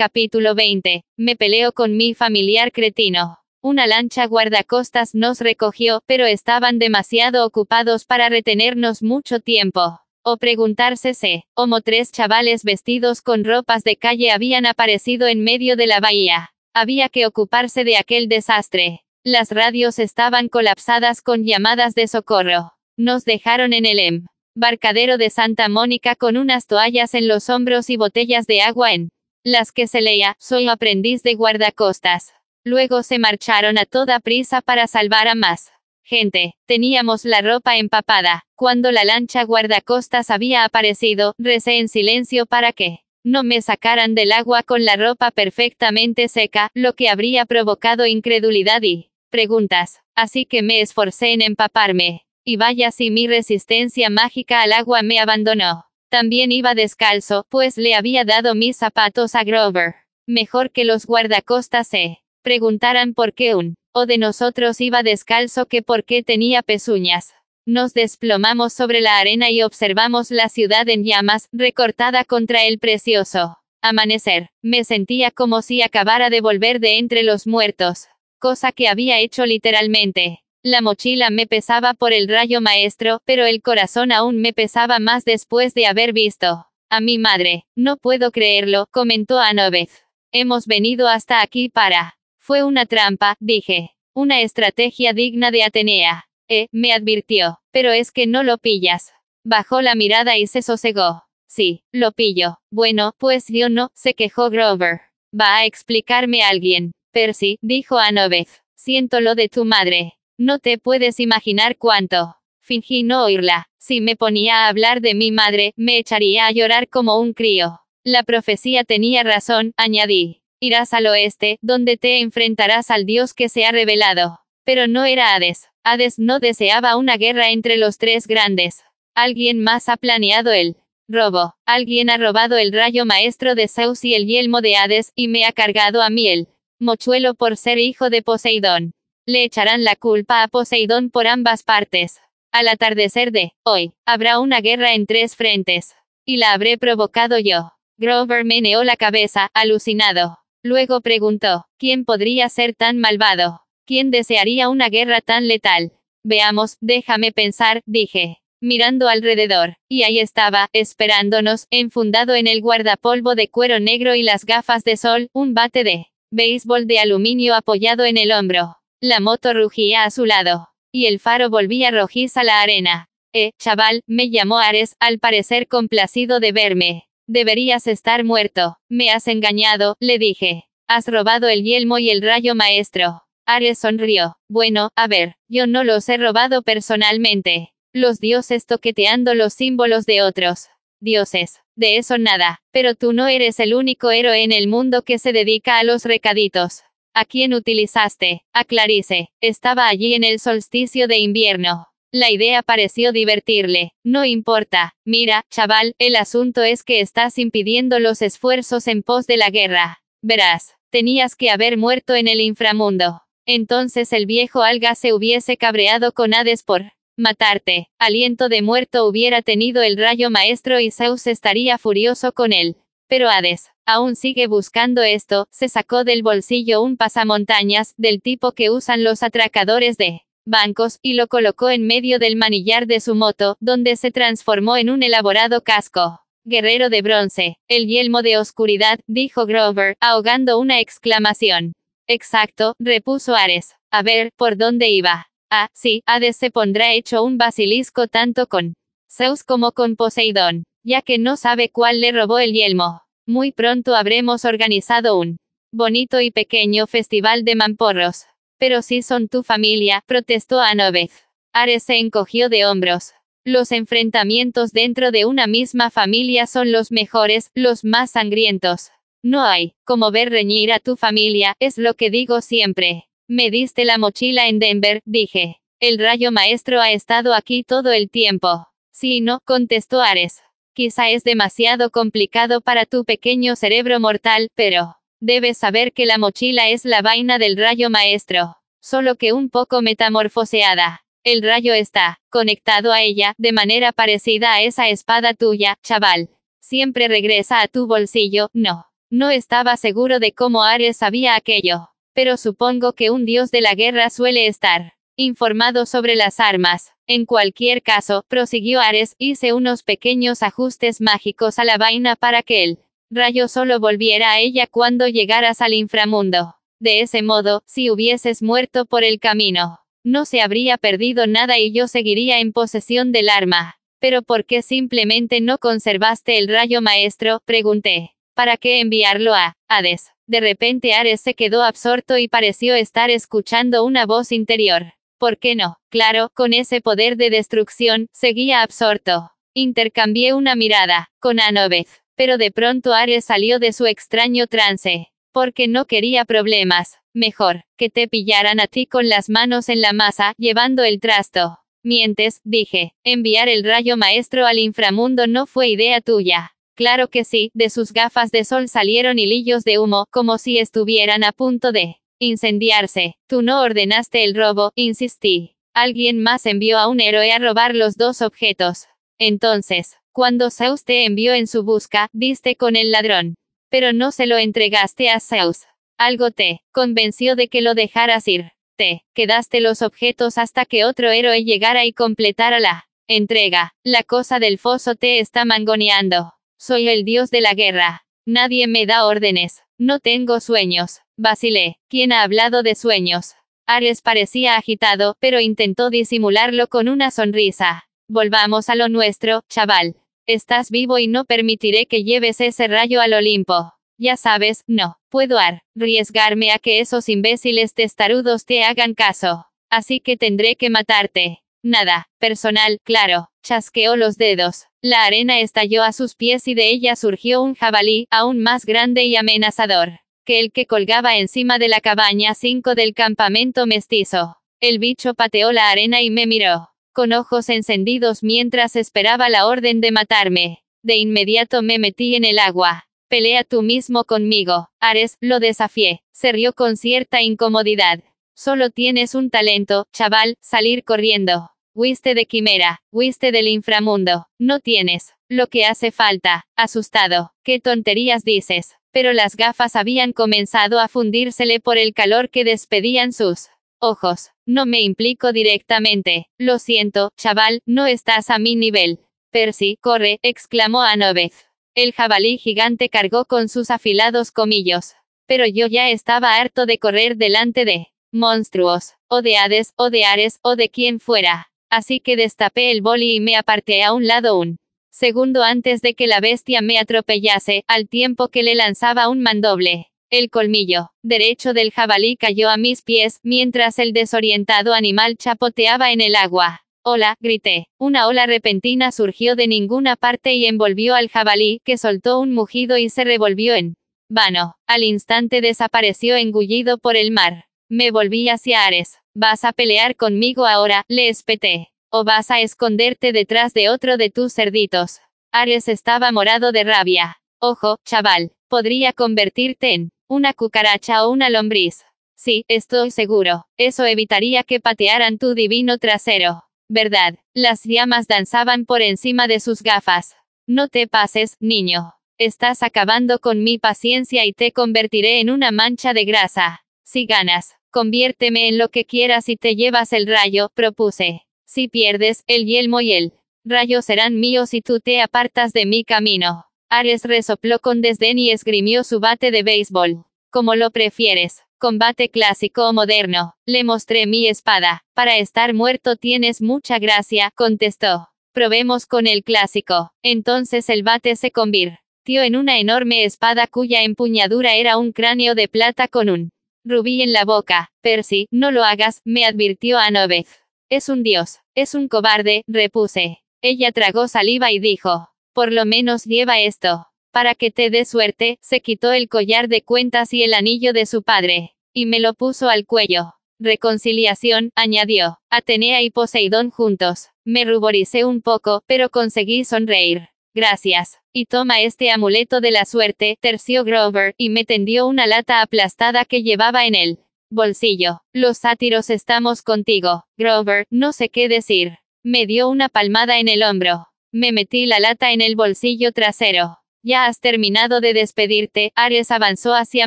Capítulo 20. Me peleo con mi familiar cretino. Una lancha guardacostas nos recogió, pero estaban demasiado ocupados para retenernos mucho tiempo. O preguntarse si, como tres chavales vestidos con ropas de calle habían aparecido en medio de la bahía. Había que ocuparse de aquel desastre. Las radios estaban colapsadas con llamadas de socorro. Nos dejaron en el em barcadero de Santa Mónica con unas toallas en los hombros y botellas de agua en las que se leía, soy aprendiz de guardacostas. Luego se marcharon a toda prisa para salvar a más gente. Teníamos la ropa empapada. Cuando la lancha guardacostas había aparecido, recé en silencio para que no me sacaran del agua con la ropa perfectamente seca, lo que habría provocado incredulidad y preguntas. Así que me esforcé en empaparme. Y vaya si mi resistencia mágica al agua me abandonó. También iba descalzo, pues le había dado mis zapatos a Grover. Mejor que los guardacostas se preguntaran por qué un o de nosotros iba descalzo que por qué tenía pezuñas. Nos desplomamos sobre la arena y observamos la ciudad en llamas, recortada contra el precioso amanecer. Me sentía como si acabara de volver de entre los muertos, cosa que había hecho literalmente. La mochila me pesaba por el rayo maestro, pero el corazón aún me pesaba más después de haber visto a mi madre. No puedo creerlo, comentó Anobeth. Hemos venido hasta aquí para. Fue una trampa, dije. Una estrategia digna de Atenea. Eh, me advirtió. Pero es que no lo pillas. Bajó la mirada y se sosegó. Sí, lo pillo. Bueno, pues yo no, se quejó Grover. Va a explicarme alguien. Percy, dijo Anobeth. Siento lo de tu madre. No te puedes imaginar cuánto. Fingí no oírla. Si me ponía a hablar de mi madre, me echaría a llorar como un crío. La profecía tenía razón, añadí. Irás al oeste, donde te enfrentarás al dios que se ha revelado. Pero no era Hades. Hades no deseaba una guerra entre los tres grandes. Alguien más ha planeado el robo. Alguien ha robado el rayo maestro de Zeus y el yelmo de Hades, y me ha cargado a mí el mochuelo por ser hijo de Poseidón. Le echarán la culpa a Poseidón por ambas partes. Al atardecer de hoy, habrá una guerra en tres frentes. Y la habré provocado yo. Grover meneó la cabeza, alucinado. Luego preguntó, ¿quién podría ser tan malvado? ¿Quién desearía una guerra tan letal? Veamos, déjame pensar, dije, mirando alrededor, y ahí estaba, esperándonos, enfundado en el guardapolvo de cuero negro y las gafas de sol, un bate de béisbol de aluminio apoyado en el hombro. La moto rugía a su lado. Y el faro volvía rojiza la arena. Eh, chaval, me llamó Ares, al parecer complacido de verme. Deberías estar muerto. Me has engañado, le dije. Has robado el yelmo y el rayo maestro. Ares sonrió. Bueno, a ver, yo no los he robado personalmente. Los dioses toqueteando los símbolos de otros. Dioses. De eso nada. Pero tú no eres el único héroe en el mundo que se dedica a los recaditos. ¿A quién utilizaste? A Clarice. Estaba allí en el solsticio de invierno. La idea pareció divertirle. No importa. Mira, chaval, el asunto es que estás impidiendo los esfuerzos en pos de la guerra. Verás, tenías que haber muerto en el inframundo. Entonces el viejo alga se hubiese cabreado con Hades por matarte. Aliento de muerto hubiera tenido el rayo maestro y Zeus estaría furioso con él. Pero Hades, aún sigue buscando esto, se sacó del bolsillo un pasamontañas, del tipo que usan los atracadores de bancos, y lo colocó en medio del manillar de su moto, donde se transformó en un elaborado casco. Guerrero de bronce, el yelmo de oscuridad, dijo Grover, ahogando una exclamación. Exacto, repuso Ares. A ver, ¿por dónde iba? Ah, sí, Hades se pondrá hecho un basilisco tanto con Zeus como con Poseidón ya que no sabe cuál le robó el yelmo. Muy pronto habremos organizado un bonito y pequeño festival de mamporros. Pero si son tu familia, protestó Anobeth. Ares se encogió de hombros. Los enfrentamientos dentro de una misma familia son los mejores, los más sangrientos. No hay, como ver reñir a tu familia, es lo que digo siempre. Me diste la mochila en Denver, dije. El rayo maestro ha estado aquí todo el tiempo. Sí, no, contestó Ares. Quizá es demasiado complicado para tu pequeño cerebro mortal, pero debes saber que la mochila es la vaina del rayo maestro, solo que un poco metamorfoseada. El rayo está conectado a ella, de manera parecida a esa espada tuya, chaval. Siempre regresa a tu bolsillo, no. No estaba seguro de cómo Ares sabía aquello. Pero supongo que un dios de la guerra suele estar informado sobre las armas. En cualquier caso, prosiguió Ares, hice unos pequeños ajustes mágicos a la vaina para que el rayo solo volviera a ella cuando llegaras al inframundo. De ese modo, si hubieses muerto por el camino, no se habría perdido nada y yo seguiría en posesión del arma. Pero ¿por qué simplemente no conservaste el rayo maestro? pregunté. ¿Para qué enviarlo a Hades? De repente Ares se quedó absorto y pareció estar escuchando una voz interior. ¿Por qué no? Claro, con ese poder de destrucción, seguía absorto. Intercambié una mirada con Anobeth, pero de pronto Ares salió de su extraño trance. Porque no quería problemas. Mejor, que te pillaran a ti con las manos en la masa, llevando el trasto. Mientes, dije, enviar el rayo maestro al inframundo no fue idea tuya. Claro que sí, de sus gafas de sol salieron hilillos de humo, como si estuvieran a punto de Incendiarse. Tú no ordenaste el robo, insistí. Alguien más envió a un héroe a robar los dos objetos. Entonces, cuando Zeus te envió en su busca, diste con el ladrón. Pero no se lo entregaste a Zeus. Algo te convenció de que lo dejaras ir. Te quedaste los objetos hasta que otro héroe llegara y completara la entrega. La cosa del foso te está mangoneando. Soy el dios de la guerra. Nadie me da órdenes. No tengo sueños. Vacilé. ¿Quién ha hablado de sueños? Ares parecía agitado, pero intentó disimularlo con una sonrisa. Volvamos a lo nuestro, chaval. Estás vivo y no permitiré que lleves ese rayo al Olimpo. Ya sabes, no, puedo arriesgarme a que esos imbéciles testarudos te hagan caso. Así que tendré que matarte. Nada, personal, claro. Chasqueó los dedos. La arena estalló a sus pies y de ella surgió un jabalí, aún más grande y amenazador que el que colgaba encima de la cabaña 5 del campamento mestizo. El bicho pateó la arena y me miró, con ojos encendidos mientras esperaba la orden de matarme. De inmediato me metí en el agua. Pelea tú mismo conmigo, Ares, lo desafié. Se rió con cierta incomodidad. Solo tienes un talento, chaval, salir corriendo. Huiste de quimera, huiste del inframundo. No tienes lo que hace falta. Asustado. ¿Qué tonterías dices? Pero las gafas habían comenzado a fundírsele por el calor que despedían sus ojos. No me implico directamente. Lo siento, chaval, no estás a mi nivel. Percy, corre, exclamó Anobeth. El jabalí gigante cargó con sus afilados comillos. Pero yo ya estaba harto de correr delante de monstruos, o de Hades, o de Ares, o de quien fuera. Así que destapé el boli y me aparté a un lado un segundo antes de que la bestia me atropellase, al tiempo que le lanzaba un mandoble. El colmillo derecho del jabalí cayó a mis pies, mientras el desorientado animal chapoteaba en el agua. Hola, grité. Una ola repentina surgió de ninguna parte y envolvió al jabalí, que soltó un mugido y se revolvió en vano. Al instante desapareció engullido por el mar. Me volví hacia Ares. ¿Vas a pelear conmigo ahora? Le espeté. ¿O vas a esconderte detrás de otro de tus cerditos? Ares estaba morado de rabia. Ojo, chaval, podría convertirte en una cucaracha o una lombriz. Sí, estoy seguro. Eso evitaría que patearan tu divino trasero. ¿Verdad? Las llamas danzaban por encima de sus gafas. No te pases, niño. Estás acabando con mi paciencia y te convertiré en una mancha de grasa. Si ganas, Conviérteme en lo que quieras y te llevas el rayo, propuse. Si pierdes, el yelmo y el rayo serán míos y tú te apartas de mi camino. Ares resopló con desdén y esgrimió su bate de béisbol. Como lo prefieres, combate clásico o moderno. Le mostré mi espada. Para estar muerto tienes mucha gracia, contestó. Probemos con el clásico. Entonces el bate se convirtió en una enorme espada cuya empuñadura era un cráneo de plata con un Rubí en la boca. Percy, no lo hagas, me advirtió Anobeth. Es un dios. Es un cobarde, repuse. Ella tragó saliva y dijo. Por lo menos lleva esto. Para que te dé suerte, se quitó el collar de cuentas y el anillo de su padre. Y me lo puso al cuello. Reconciliación, añadió. Atenea y Poseidón juntos. Me ruboricé un poco, pero conseguí sonreír. Gracias. Y toma este amuleto de la suerte, terció Grover, y me tendió una lata aplastada que llevaba en el bolsillo. Los sátiros estamos contigo, Grover, no sé qué decir. Me dio una palmada en el hombro. Me metí la lata en el bolsillo trasero. Ya has terminado de despedirte, Ares avanzó hacia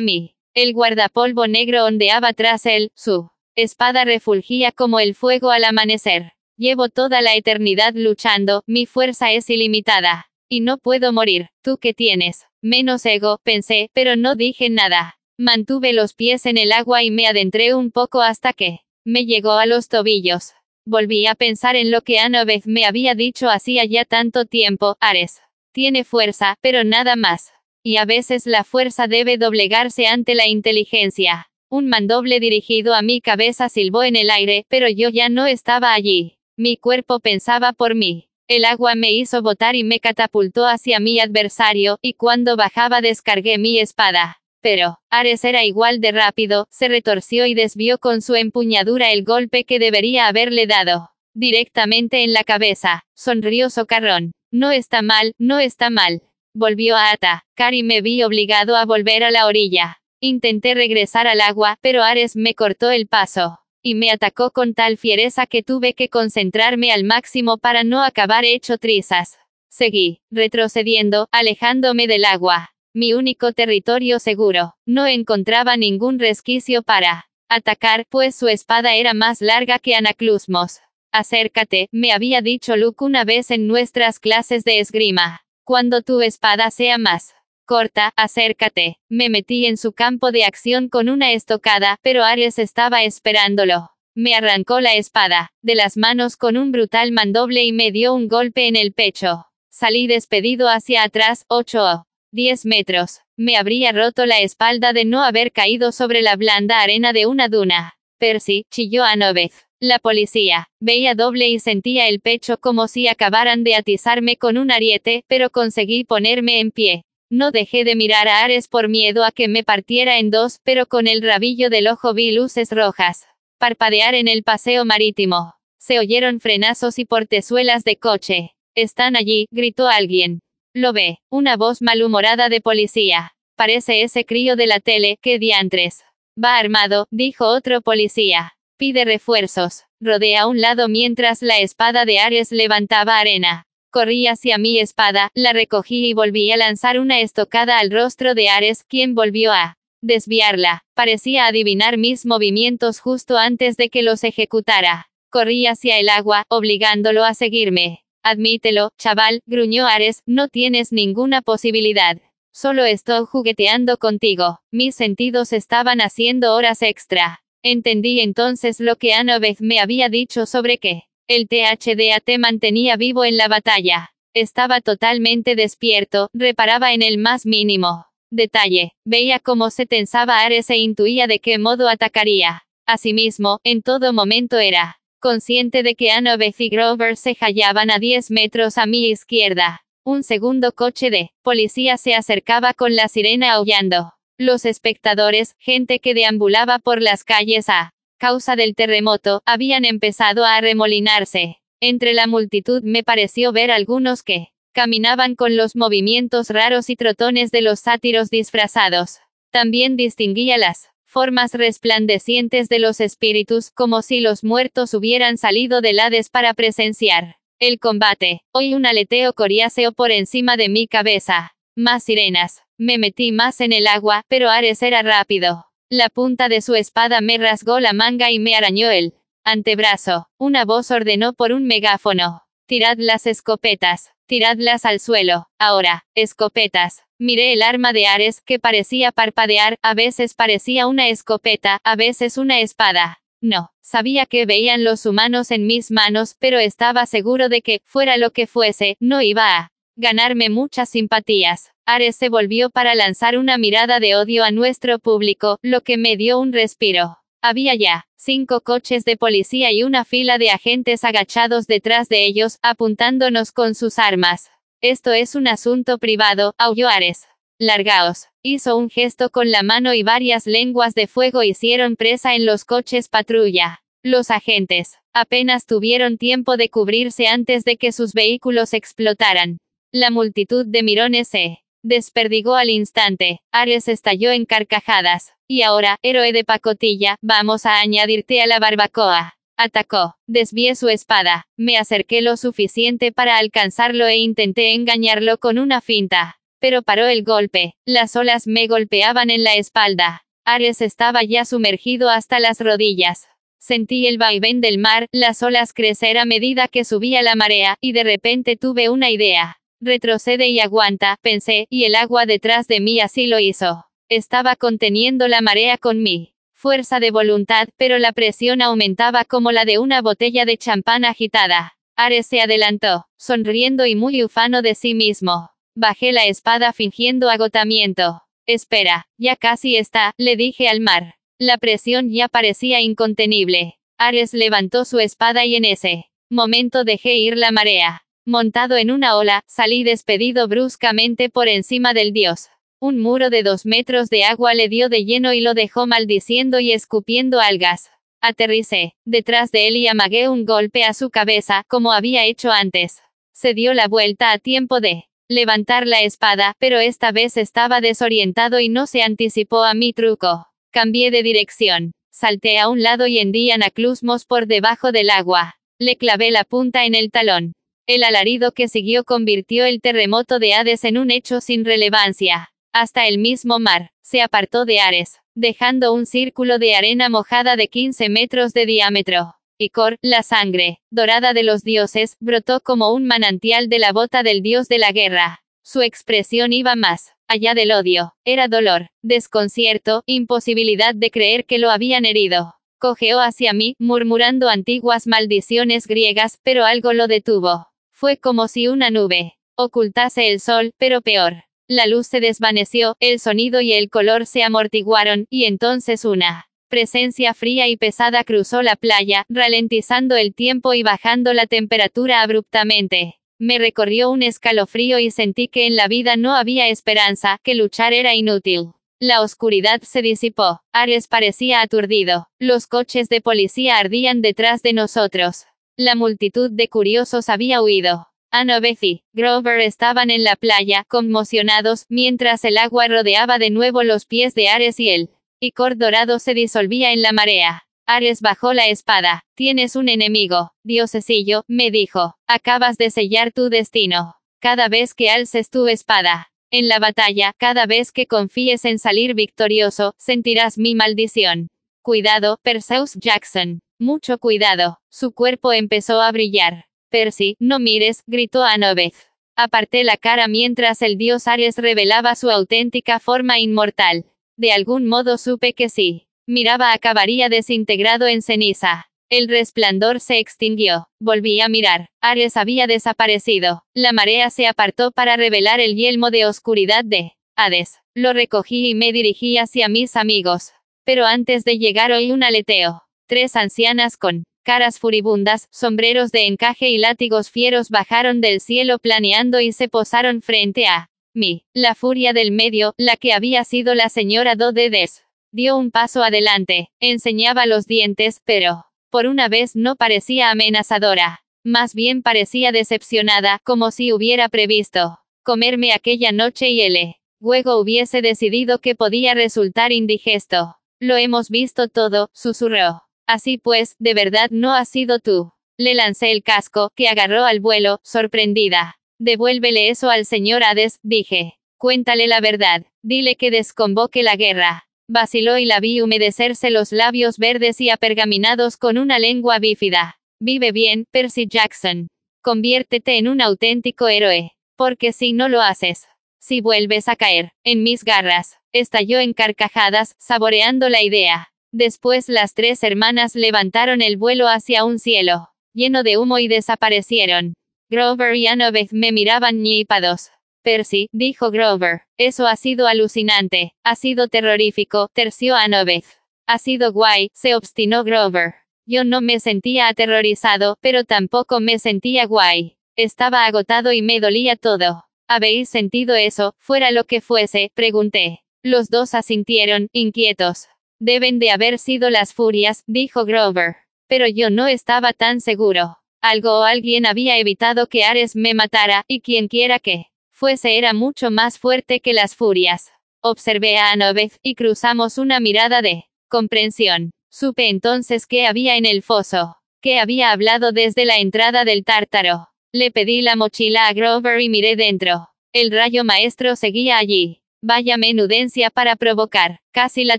mí. El guardapolvo negro ondeaba tras él, su espada refulgía como el fuego al amanecer. Llevo toda la eternidad luchando, mi fuerza es ilimitada. Y no puedo morir, ¿tú qué tienes? Menos ego, pensé, pero no dije nada. Mantuve los pies en el agua y me adentré un poco hasta que me llegó a los tobillos. Volví a pensar en lo que Annabeth me había dicho hacía ya tanto tiempo, Ares. Tiene fuerza, pero nada más. Y a veces la fuerza debe doblegarse ante la inteligencia. Un mandoble dirigido a mi cabeza silbó en el aire, pero yo ya no estaba allí. Mi cuerpo pensaba por mí. El agua me hizo botar y me catapultó hacia mi adversario, y cuando bajaba descargué mi espada. Pero, Ares era igual de rápido, se retorció y desvió con su empuñadura el golpe que debería haberle dado. Directamente en la cabeza. Sonrió socarrón. No está mal, no está mal. Volvió a Ata. Cari me vi obligado a volver a la orilla. Intenté regresar al agua, pero Ares me cortó el paso y me atacó con tal fiereza que tuve que concentrarme al máximo para no acabar hecho trizas. Seguí, retrocediendo, alejándome del agua. Mi único territorio seguro. No encontraba ningún resquicio para atacar, pues su espada era más larga que Anaclusmos. Acércate, me había dicho Luke una vez en nuestras clases de esgrima. Cuando tu espada sea más Corta, acércate. Me metí en su campo de acción con una estocada, pero Ares estaba esperándolo. Me arrancó la espada, de las manos con un brutal mandoble y me dio un golpe en el pecho. Salí despedido hacia atrás, 8 o 10 metros. Me habría roto la espalda de no haber caído sobre la blanda arena de una duna. Percy, chilló a Novez. La policía. Veía doble y sentía el pecho como si acabaran de atizarme con un ariete, pero conseguí ponerme en pie. No dejé de mirar a Ares por miedo a que me partiera en dos, pero con el rabillo del ojo vi luces rojas. Parpadear en el paseo marítimo. Se oyeron frenazos y portezuelas de coche. Están allí, gritó alguien. Lo ve, una voz malhumorada de policía. Parece ese crío de la tele, que diantres. Va armado, dijo otro policía. Pide refuerzos. Rodea a un lado mientras la espada de Ares levantaba arena. Corrí hacia mi espada, la recogí y volví a lanzar una estocada al rostro de Ares, quien volvió a desviarla. Parecía adivinar mis movimientos justo antes de que los ejecutara. Corrí hacia el agua, obligándolo a seguirme. Admítelo, chaval, gruñó Ares, no tienes ninguna posibilidad. Solo estoy jugueteando contigo. Mis sentidos estaban haciendo horas extra. Entendí entonces lo que Annabeth me había dicho sobre qué. El THDA te mantenía vivo en la batalla. Estaba totalmente despierto, reparaba en el más mínimo detalle, veía cómo se tensaba Ares e intuía de qué modo atacaría. Asimismo, en todo momento era consciente de que Annabeth y Grover se hallaban a 10 metros a mi izquierda. Un segundo coche de policía se acercaba con la sirena aullando. Los espectadores, gente que deambulaba por las calles a causa del terremoto, habían empezado a arremolinarse. Entre la multitud me pareció ver algunos que caminaban con los movimientos raros y trotones de los sátiros disfrazados. También distinguía las formas resplandecientes de los espíritus, como si los muertos hubieran salido del Hades para presenciar el combate. Oí un aleteo coriáceo por encima de mi cabeza. Más sirenas. Me metí más en el agua, pero Ares era rápido. La punta de su espada me rasgó la manga y me arañó el antebrazo. Una voz ordenó por un megáfono. Tirad las escopetas. Tiradlas al suelo. Ahora, escopetas. Miré el arma de Ares, que parecía parpadear, a veces parecía una escopeta, a veces una espada. No, sabía que veían los humanos en mis manos, pero estaba seguro de que, fuera lo que fuese, no iba a ganarme muchas simpatías. Ares se volvió para lanzar una mirada de odio a nuestro público, lo que me dio un respiro. Había ya cinco coches de policía y una fila de agentes agachados detrás de ellos, apuntándonos con sus armas. Esto es un asunto privado, aulló Ares. Largaos. Hizo un gesto con la mano y varias lenguas de fuego hicieron presa en los coches patrulla. Los agentes apenas tuvieron tiempo de cubrirse antes de que sus vehículos explotaran. La multitud de mirones se desperdigó al instante. Ares estalló en carcajadas. Y ahora, héroe de pacotilla, vamos a añadirte a la barbacoa. Atacó. Desvié su espada. Me acerqué lo suficiente para alcanzarlo e intenté engañarlo con una finta. pero paró el golpe. Las olas me golpeaban en la espalda. Ares estaba ya sumergido hasta las rodillas. Sentí el vaivén del mar, las olas crecer a medida que subía la marea, y de repente tuve una idea. Retrocede y aguanta, pensé, y el agua detrás de mí así lo hizo. Estaba conteniendo la marea con mi fuerza de voluntad, pero la presión aumentaba como la de una botella de champán agitada. Ares se adelantó, sonriendo y muy ufano de sí mismo. Bajé la espada fingiendo agotamiento. Espera, ya casi está, le dije al mar. La presión ya parecía incontenible. Ares levantó su espada y en ese momento dejé ir la marea. Montado en una ola, salí despedido bruscamente por encima del dios. Un muro de dos metros de agua le dio de lleno y lo dejó maldiciendo y escupiendo algas. Aterricé, detrás de él y amagué un golpe a su cabeza, como había hecho antes. Se dio la vuelta a tiempo de levantar la espada, pero esta vez estaba desorientado y no se anticipó a mi truco. Cambié de dirección. Salté a un lado y hendí anaclusmos por debajo del agua. Le clavé la punta en el talón. El alarido que siguió convirtió el terremoto de Hades en un hecho sin relevancia. Hasta el mismo mar, se apartó de Ares, dejando un círculo de arena mojada de 15 metros de diámetro. Y Cor, la sangre, dorada de los dioses, brotó como un manantial de la bota del dios de la guerra. Su expresión iba más allá del odio, era dolor, desconcierto, imposibilidad de creer que lo habían herido. Cogeó hacia mí, murmurando antiguas maldiciones griegas, pero algo lo detuvo. Fue como si una nube ocultase el sol, pero peor. La luz se desvaneció, el sonido y el color se amortiguaron, y entonces una presencia fría y pesada cruzó la playa, ralentizando el tiempo y bajando la temperatura abruptamente. Me recorrió un escalofrío y sentí que en la vida no había esperanza, que luchar era inútil. La oscuridad se disipó. Ares parecía aturdido. Los coches de policía ardían detrás de nosotros. La multitud de curiosos había huido. Annabeth y Grover estaban en la playa, conmocionados, mientras el agua rodeaba de nuevo los pies de Ares y él. Y Cor dorado se disolvía en la marea. Ares bajó la espada. Tienes un enemigo, diosesillo, me dijo. Acabas de sellar tu destino. Cada vez que alces tu espada. En la batalla, cada vez que confíes en salir victorioso, sentirás mi maldición. Cuidado, Perseus Jackson. Mucho cuidado. Su cuerpo empezó a brillar. Percy, no mires, gritó Anobeth. Aparté la cara mientras el dios Ares revelaba su auténtica forma inmortal. De algún modo supe que sí. Miraba acabaría desintegrado en ceniza. El resplandor se extinguió. Volví a mirar. Ares había desaparecido. La marea se apartó para revelar el yelmo de oscuridad de Hades. Lo recogí y me dirigí hacia mis amigos. Pero antes de llegar oí un aleteo. Tres ancianas con caras furibundas, sombreros de encaje y látigos fieros bajaron del cielo planeando y se posaron frente a mí. La furia del medio, la que había sido la señora Dodedes. Dio un paso adelante, enseñaba los dientes, pero, por una vez no parecía amenazadora. Más bien parecía decepcionada, como si hubiera previsto comerme aquella noche y el luego hubiese decidido que podía resultar indigesto. Lo hemos visto todo, susurró. Así pues, de verdad no has sido tú. Le lancé el casco, que agarró al vuelo, sorprendida. Devuélvele eso al señor Hades, dije. Cuéntale la verdad. Dile que desconvoque la guerra. Vaciló y la vi humedecerse los labios verdes y apergaminados con una lengua bífida. Vive bien, Percy Jackson. Conviértete en un auténtico héroe. Porque si no lo haces, si vuelves a caer, en mis garras, estalló en carcajadas, saboreando la idea. Después las tres hermanas levantaron el vuelo hacia un cielo, lleno de humo y desaparecieron. Grover y Annabeth me miraban ñipados. Percy, dijo Grover, eso ha sido alucinante, ha sido terrorífico, terció Annabeth. Ha sido guay, se obstinó Grover. Yo no me sentía aterrorizado, pero tampoco me sentía guay. Estaba agotado y me dolía todo. ¿Habéis sentido eso, fuera lo que fuese? pregunté. Los dos asintieron, inquietos. Deben de haber sido las furias, dijo Grover. Pero yo no estaba tan seguro. Algo o alguien había evitado que Ares me matara, y quien quiera que fuese era mucho más fuerte que las furias. Observé a Anobeth, y cruzamos una mirada de comprensión. Supe entonces qué había en el foso, que había hablado desde la entrada del tártaro. Le pedí la mochila a Grover y miré dentro. El rayo maestro seguía allí. Vaya menudencia para provocar, casi la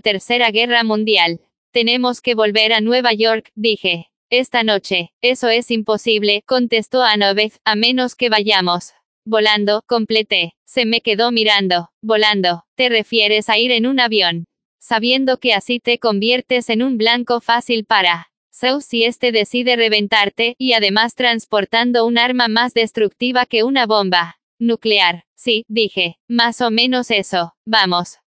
tercera guerra mundial. Tenemos que volver a Nueva York, dije. Esta noche, eso es imposible, contestó Annabeth, a menos que vayamos. Volando, completé. Se me quedó mirando. Volando. ¿Te refieres a ir en un avión? Sabiendo que así te conviertes en un blanco fácil para. So si este decide reventarte, y además transportando un arma más destructiva que una bomba nuclear. Sí, dije. Más o menos eso. Vamos.